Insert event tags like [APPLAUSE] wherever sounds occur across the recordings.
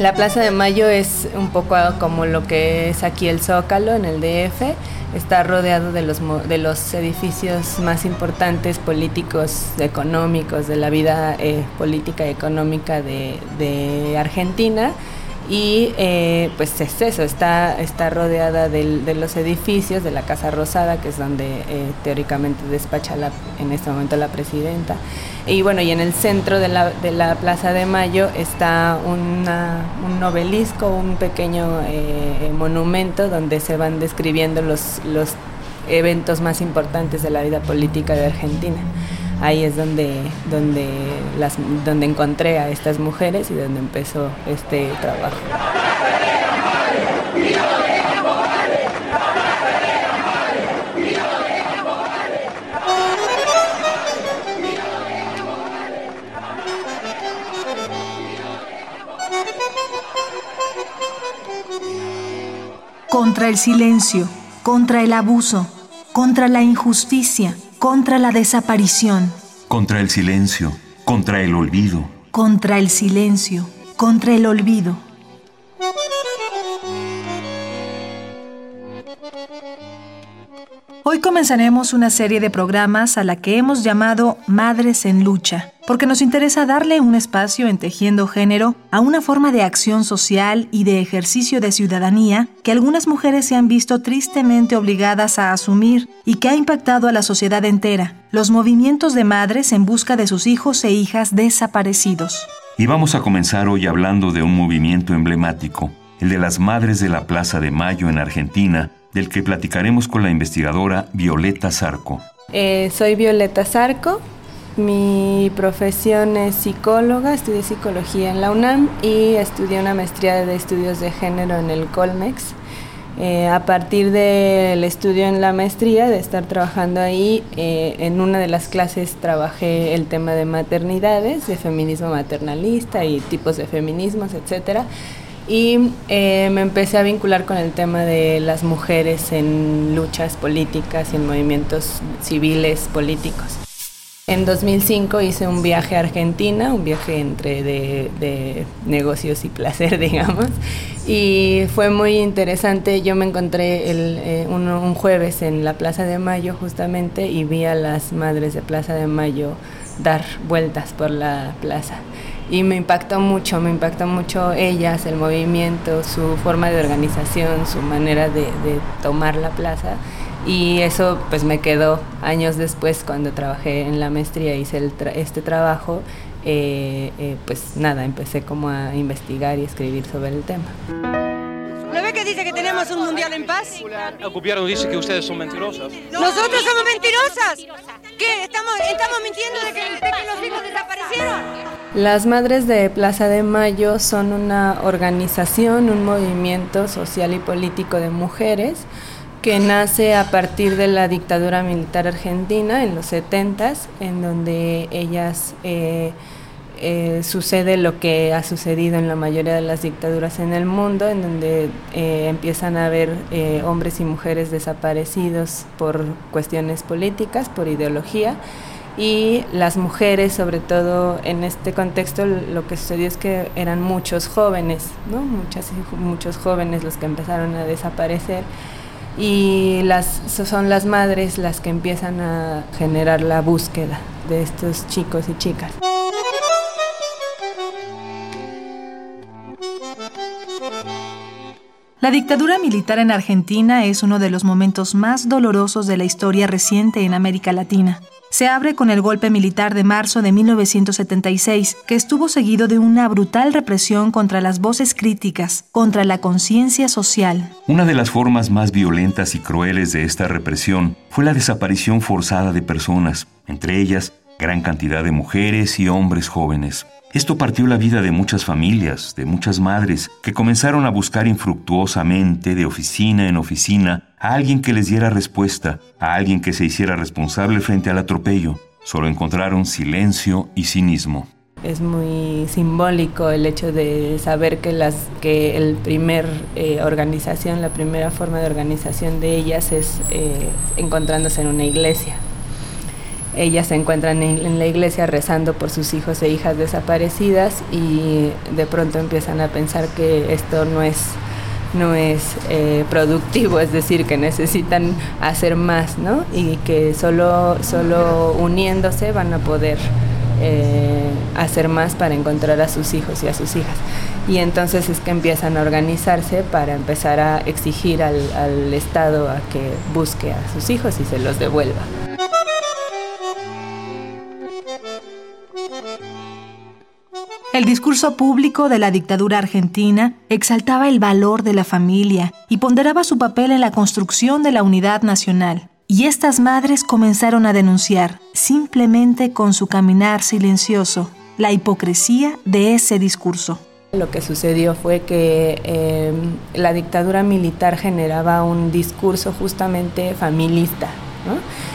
La Plaza de Mayo es un poco como lo que es aquí el Zócalo en el DF. Está rodeado de los, de los edificios más importantes políticos, económicos, de la vida eh, política y económica de, de Argentina y eh, pues es eso, está, está rodeada de los edificios de la Casa Rosada, que es donde eh, teóricamente despacha la, en este momento la presidenta. Y bueno, y en el centro de la, de la Plaza de Mayo está una, un obelisco, un pequeño eh, monumento donde se van describiendo los, los eventos más importantes de la vida política de Argentina ahí es donde, donde, donde encontré a estas mujeres y donde empezó este trabajo. Contra el silencio, contra el abuso, contra la injusticia contra la desaparición. Contra el silencio, contra el olvido. Contra el silencio, contra el olvido. Hoy comenzaremos una serie de programas a la que hemos llamado Madres en Lucha porque nos interesa darle un espacio en Tejiendo Género a una forma de acción social y de ejercicio de ciudadanía que algunas mujeres se han visto tristemente obligadas a asumir y que ha impactado a la sociedad entera, los movimientos de madres en busca de sus hijos e hijas desaparecidos. Y vamos a comenzar hoy hablando de un movimiento emblemático, el de las Madres de la Plaza de Mayo en Argentina, del que platicaremos con la investigadora Violeta Zarco. Eh, soy Violeta Zarco, mi profesión es psicóloga, estudié psicología en la UNAM y estudié una maestría de estudios de género en el Colmex. Eh, a partir del estudio en la maestría, de estar trabajando ahí, eh, en una de las clases trabajé el tema de maternidades, de feminismo maternalista y tipos de feminismos, etc. Y eh, me empecé a vincular con el tema de las mujeres en luchas políticas y en movimientos civiles políticos. En 2005 hice un viaje a Argentina, un viaje entre de, negocios y placer, [LAUGHS] digamos, y fue muy interesante. Yo me encontré el, eh, un, jueves en la Plaza de Mayo justamente y vi a las madres de Plaza de Mayo dar vueltas por la plaza. Y me impactó mucho, me impactó mucho ellas, el movimiento, su forma de organización, su manera de, de tomar la plaza y eso pues me quedó años después cuando trabajé en la maestría, hice este trabajo, eh, eh, pues nada, empecé como a investigar y escribir sobre el tema. ¿No ve que dice que tenemos un mundial en paz? El gobierno dice que ustedes son mentirosas. ¿Nosotros somos mentirosas? ¿Qué? ¿Estamos, estamos mintiendo de que, de que los hijos desaparecieron? Las Madres de Plaza de Mayo son una organización, un movimiento social y político de mujeres que nace a partir de la dictadura militar argentina en los 70 en donde ellas eh, eh, sucede lo que ha sucedido en la mayoría de las dictaduras en el mundo, en donde eh, empiezan a haber hombres y mujeres desaparecidos por cuestiones políticas, por ideología, y las mujeres, sobre todo en este contexto, lo que sucedió es que eran muchos jóvenes, ¿no? Muchas, muchos jóvenes los que empezaron a desaparecer y son las madres las que empiezan a generar la búsqueda de estos chicos y chicas. La dictadura militar en Argentina es uno de los momentos más dolorosos de la historia reciente en América Latina se abre con el golpe militar de marzo de 1976, que estuvo seguido de una brutal represión contra las voces críticas, contra la conciencia social. Una de las formas más violentas y crueles de esta represión fue la desaparición forzada de personas, entre ellas gran cantidad de mujeres y hombres jóvenes. Esto partió la vida de muchas familias, de muchas madres, que comenzaron a buscar infructuosamente, de oficina en oficina, a alguien que les diera respuesta, a alguien que se hiciera responsable frente al atropello. Solo encontraron silencio y cinismo. Es muy simbólico el hecho de saber que las que el primer eh, organización, la primera forma de organización de ellas es eh, encontrándose en una iglesia ellas se encuentran en, la iglesia rezando por sus hijos e hijas desaparecidas y de pronto empiezan a pensar que esto no es no es eh, productivo, es decir, que necesitan hacer más, ¿no? Y que solo, solo uniéndose van a poder eh, hacer más para encontrar a sus hijos y a sus hijas. Y entonces es que empiezan a organizarse para empezar a exigir al, al Estado a que busque a sus hijos y se los devuelva. El discurso público de la dictadura argentina exaltaba el valor de la familia y ponderaba su papel en la construcción de la unidad nacional. Y estas madres comenzaron a denunciar, simplemente con su caminar silencioso, la hipocresía de ese discurso. Lo que sucedió fue que eh, la dictadura militar generaba un discurso justamente familista,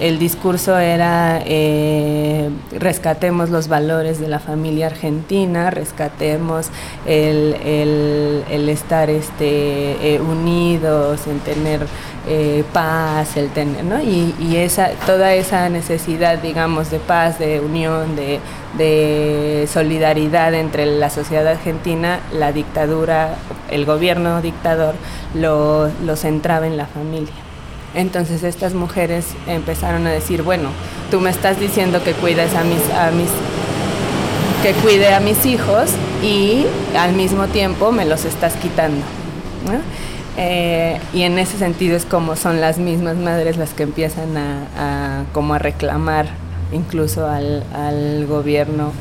el discurso era eh, rescatemos los valores de la familia argentina, rescatemos el, estar este, eh, unidos, en tener eh, paz, el tener, ¿no? Y, esa, toda esa necesidad, digamos, de paz, de unión, de, solidaridad entre la sociedad argentina, la dictadura, el gobierno dictador lo centraba en la familia. Entonces estas mujeres empezaron a decir, bueno, tú me estás diciendo que cuides a mis, a mis que cuide a mis hijos y al mismo tiempo me los estás quitando. Eh, y en ese sentido es como son las mismas madres las que empiezan a, como a reclamar incluso al, al gobierno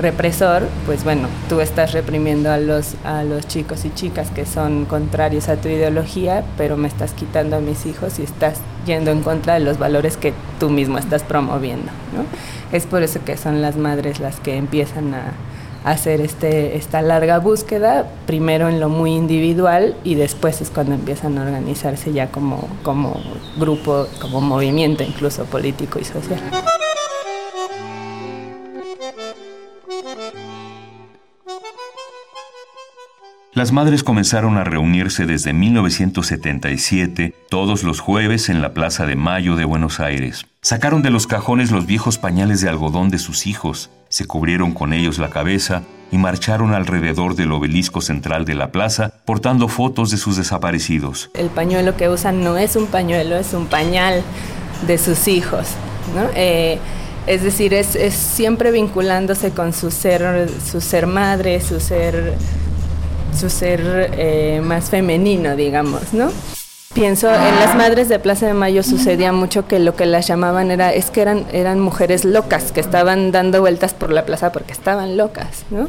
represor, pues bueno, tú estás reprimiendo a los, a los chicos y chicas que son contrarios a tu ideología, pero me estás quitando a mis hijos y estás yendo en contra de los valores que tú mismo estás promoviendo. ¿no? Es por eso que son las madres las que empiezan a, hacer este, esta larga búsqueda, primero en lo muy individual y después es cuando empiezan a organizarse ya como, como grupo, como movimiento incluso político y social. Las madres comenzaron a reunirse desde 1977 todos los jueves en la Plaza de Mayo de Buenos Aires. Sacaron de los cajones los viejos pañales de algodón de sus hijos, se cubrieron con ellos la cabeza y marcharon alrededor del obelisco central de la plaza portando fotos de sus desaparecidos. El pañuelo que usan no es un pañuelo, es un pañal de sus hijos. Eh, es decir, es, es, siempre vinculándose con su ser, su ser madre, su ser su ser eh, más femenino, digamos, ¿no? Pienso, en las madres de Plaza de Mayo sucedía mucho que lo que las llamaban era, es que eran, eran mujeres locas, que estaban dando vueltas por la plaza porque estaban locas, ¿no?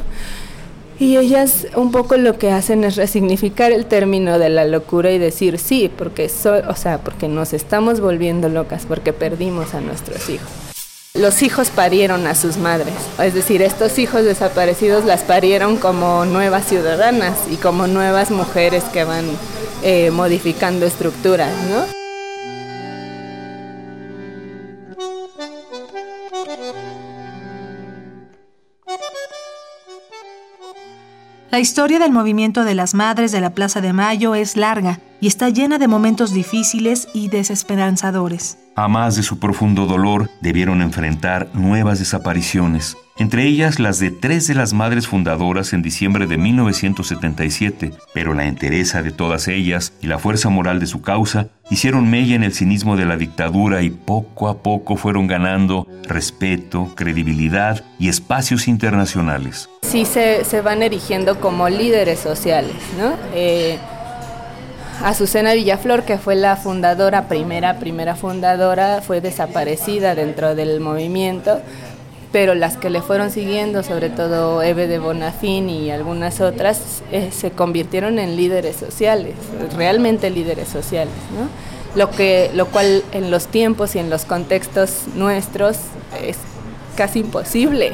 Y ellas un poco lo que hacen es resignificar el término de la locura y decir sí, porque o sea, porque nos estamos volviendo locas, porque perdimos a nuestros hijos. Los hijos parieron a sus madres, es decir, estos hijos desaparecidos las parieron como nuevas ciudadanas y como nuevas mujeres que van eh, modificando estructuras, ¿no? La historia del movimiento de las Madres de la Plaza de Mayo es larga y está llena de momentos difíciles y desesperanzadores. A más de su profundo dolor, debieron enfrentar nuevas desapariciones, entre ellas las de tres de las madres fundadoras en diciembre de 1977, pero la entereza de todas ellas y la fuerza moral de su causa hicieron mella en el cinismo de la dictadura y poco a poco fueron ganando respeto, credibilidad y espacios internacionales. Sí se, van erigiendo como líderes sociales, ¿no? Eh, Azucena Villaflor, que fue la fundadora, primera, primera fundadora, fue desaparecida dentro del movimiento, pero las que le fueron siguiendo, sobre todo Eve de Bonafín y algunas otras, eh, se convirtieron en líderes sociales, realmente líderes sociales, ¿no? Lo, que, lo cual en los tiempos y en los contextos nuestros es casi imposible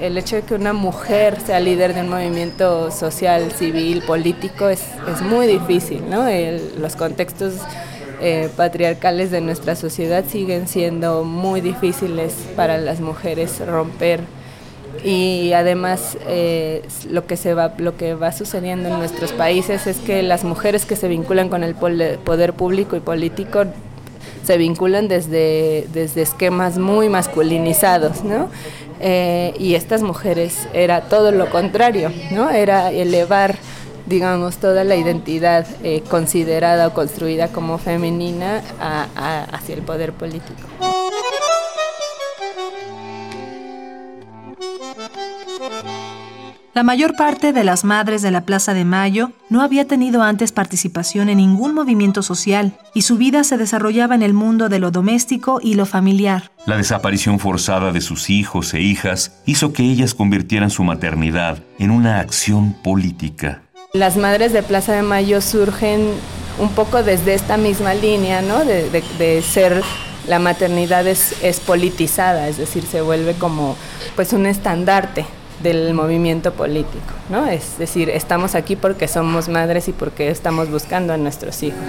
el hecho de que una mujer sea líder de un movimiento social, civil, político es, es muy difícil, ¿no? los contextos eh, patriarcales de nuestra sociedad siguen siendo muy difíciles para las mujeres romper y además eh, lo que se va lo que va sucediendo en nuestros países es que las mujeres que se vinculan con el poder público y político se vinculan desde, desde esquemas muy masculinizados, ¿no? Eh, y estas mujeres era todo lo contrario, ¿no? Era elevar digamos, toda la identidad eh, considerada o construida como femenina hacia el poder político. La mayor parte de las madres de la Plaza de Mayo no había tenido antes participación en ningún movimiento social y su vida se desarrollaba en el mundo de lo doméstico y lo familiar. La desaparición forzada de sus hijos e hijas hizo que ellas convirtieran su maternidad en una acción política. Las madres de Plaza de Mayo surgen un poco desde esta misma línea, ¿no? De, ser la maternidad es, es, politizada, es decir, se vuelve como pues un estandarte del movimiento político, ¿no? Es decir, estamos aquí porque somos madres y porque estamos buscando a nuestros hijos.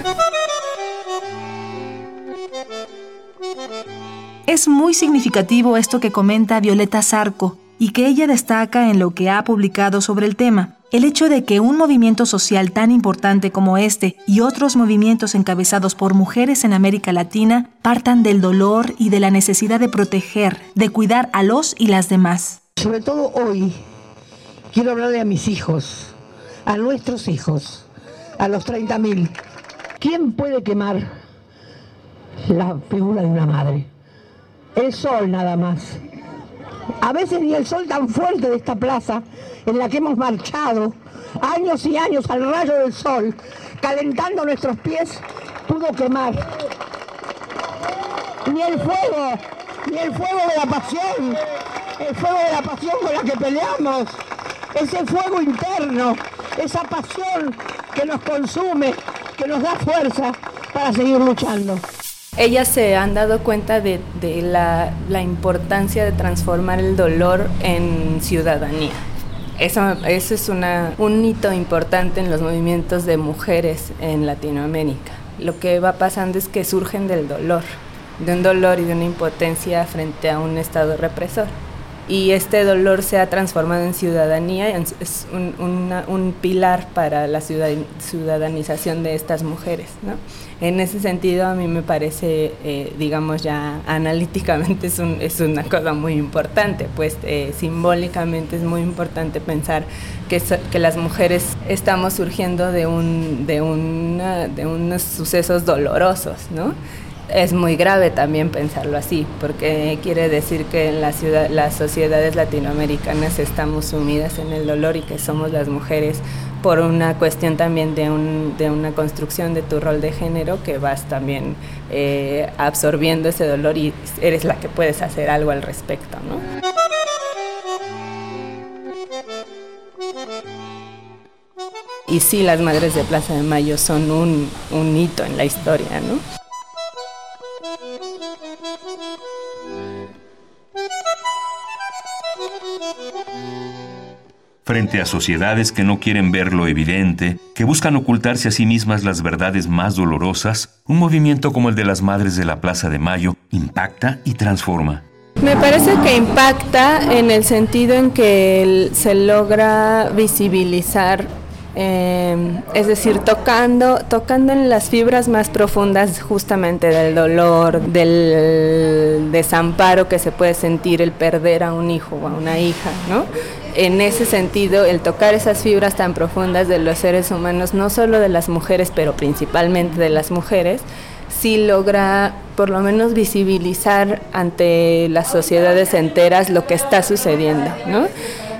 Es muy significativo esto que comenta Violeta Zarco y que ella destaca en lo que ha publicado sobre el tema. El hecho de que un movimiento social tan importante como este y otros movimientos encabezados por mujeres en América Latina partan del dolor y de la necesidad de proteger, de cuidar a los y las demás. Sobre todo hoy, quiero hablarle a mis hijos, a nuestros hijos, a los 30.000. ¿Quién puede quemar la figura de una madre? El sol nada más. A veces ni el sol tan fuerte de esta plaza en la que hemos marchado años y años al rayo del sol, calentando nuestros pies, pudo quemar. Ni el fuego, ni el fuego de la pasión, el fuego de la pasión con la que peleamos, ese fuego interno, esa pasión que nos consume, que nos da fuerza para seguir luchando. Ellas se han dado cuenta de, la, importancia de transformar el dolor en ciudadanía. Eso, eso es una, un hito importante en los movimientos de mujeres en Latinoamérica. Lo que va pasando es que surgen del dolor, de un dolor y de una impotencia frente a un Estado represor y este dolor se ha transformado en ciudadanía, es un, pilar para la ciudadanización de estas mujeres. ¿no? En ese sentido, a mí me parece, eh, digamos ya analíticamente, es, es, una cosa muy importante, pues eh, simbólicamente es muy importante pensar que, que las mujeres estamos surgiendo de, un, de, una, de unos sucesos dolorosos, ¿no? Es muy grave también pensarlo así, porque quiere decir que en la ciudad, las sociedades latinoamericanas estamos sumidas en el dolor y que somos las mujeres por una cuestión también de, un, de una construcción de tu rol de género que vas también eh, absorbiendo ese dolor y eres la que puedes hacer algo al respecto, ¿no? Y sí, las Madres de Plaza de Mayo son un, un hito en la historia, ¿no? Frente a sociedades que no quieren ver lo evidente, que buscan ocultarse a sí mismas las verdades más dolorosas, un movimiento como el de las Madres de la Plaza de Mayo impacta y transforma. Me parece que impacta en el sentido en que se logra visibilizar eh, es decir, tocando, tocando en las fibras más profundas justamente del dolor, del desamparo que se puede sentir el perder a un hijo o a una hija, ¿no? En ese sentido, el tocar esas fibras tan profundas de los seres humanos, no solo de las mujeres, pero principalmente de las mujeres, sí logra por lo menos visibilizar ante las sociedades enteras lo que está sucediendo, ¿no?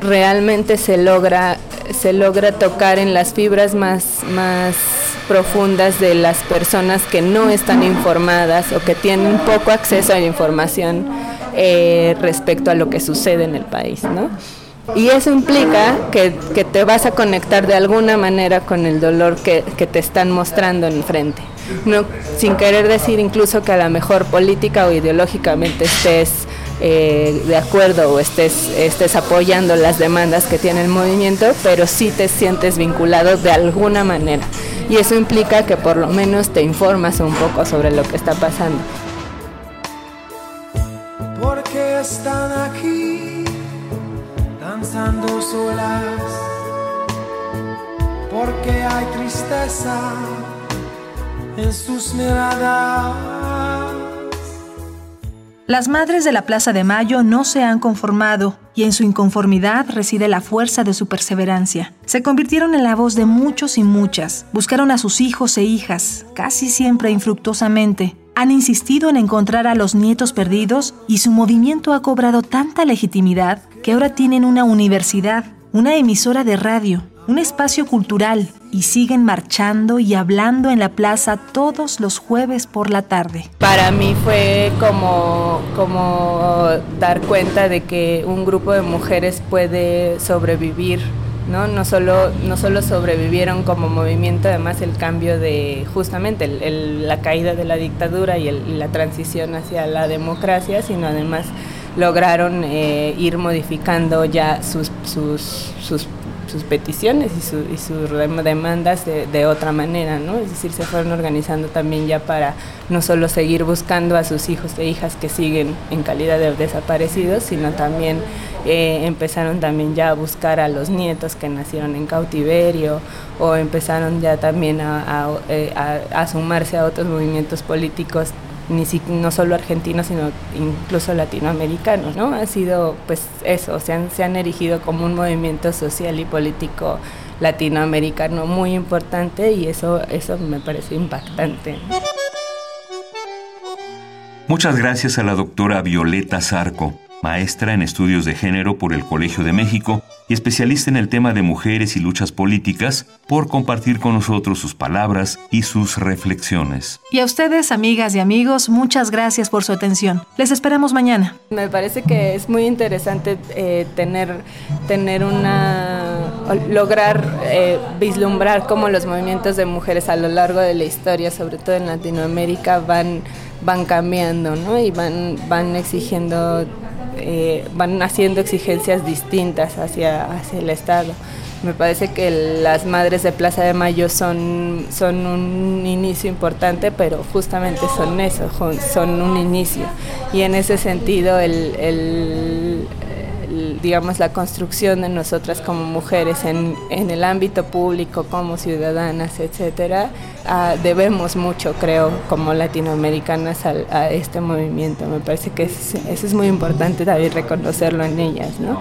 Realmente se logra se logra tocar en las fibras más, más profundas de las personas que no están informadas o que tienen poco acceso a la información eh, respecto a lo que sucede en el país, ¿no? Y eso implica que, te vas a conectar de alguna manera con el dolor que, que te están mostrando enfrente. No, sin querer decir incluso que a lo mejor política o ideológicamente estés eh, de acuerdo o estés, estés apoyando las demandas que tiene el movimiento, pero sí te sientes vinculado de alguna manera. Y eso implica que por lo menos te informas un poco sobre lo que está pasando. Porque hay tristeza en sus miradas. Las madres de la Plaza de Mayo no se han conformado y en su inconformidad reside la fuerza de su perseverancia. Se convirtieron en la voz de muchos y muchas, buscaron a sus hijos e hijas, casi siempre infructuosamente, han insistido en encontrar a los nietos perdidos y su movimiento ha cobrado tanta legitimidad que ahora tienen una universidad, una emisora de radio, un espacio cultural y siguen marchando y hablando en la plaza todos los jueves por la tarde. Para mí fue como, como dar cuenta de que un grupo de mujeres puede sobrevivir ¿no? No solo, no solo sobrevivieron como movimiento, además el cambio de justamente la caída de la dictadura y, la transición hacia la democracia, sino además lograron eh, ir modificando ya sus, sus, sus sus peticiones y, sus demandas de, otra manera, ¿no? Es decir, se fueron organizando también ya para no solo seguir buscando a sus hijos e hijas que siguen en calidad de desaparecidos, sino también eh, empezaron también ya a buscar a los nietos que nacieron en cautiverio o empezaron ya también a eh, sumarse a otros movimientos políticos ni no solo argentinos, sino incluso latinoamericanos, ¿no? Ha sido, pues, eso, se han, se han erigido como un movimiento social y político latinoamericano muy importante y eso, eso me parece impactante. Muchas gracias a la doctora Violeta Zarco maestra en estudios de género por el Colegio de México y especialista en el tema de mujeres y luchas políticas, por compartir con nosotros sus palabras y sus reflexiones. Y a ustedes, amigas y amigos, muchas gracias por su atención. Les esperamos mañana. Me parece que es muy interesante eh, tener, tener una lograr eh, vislumbrar cómo los movimientos de mujeres a lo largo de la historia, sobre todo en Latinoamérica, van van cambiando, ¿no? Y van, van exigiendo eh, van haciendo exigencias distintas hacia, hacia el Estado. Me parece que las madres de Plaza de Mayo son, son un inicio importante, pero justamente son eso, son un inicio. Y en ese sentido, el digamos, la construcción de nosotras como mujeres en, en el ámbito público, como ciudadanas, etcétera, ah, debemos mucho, creo, como latinoamericanas a, este movimiento. Me parece que eso es muy importante también reconocerlo en ellas, ¿no?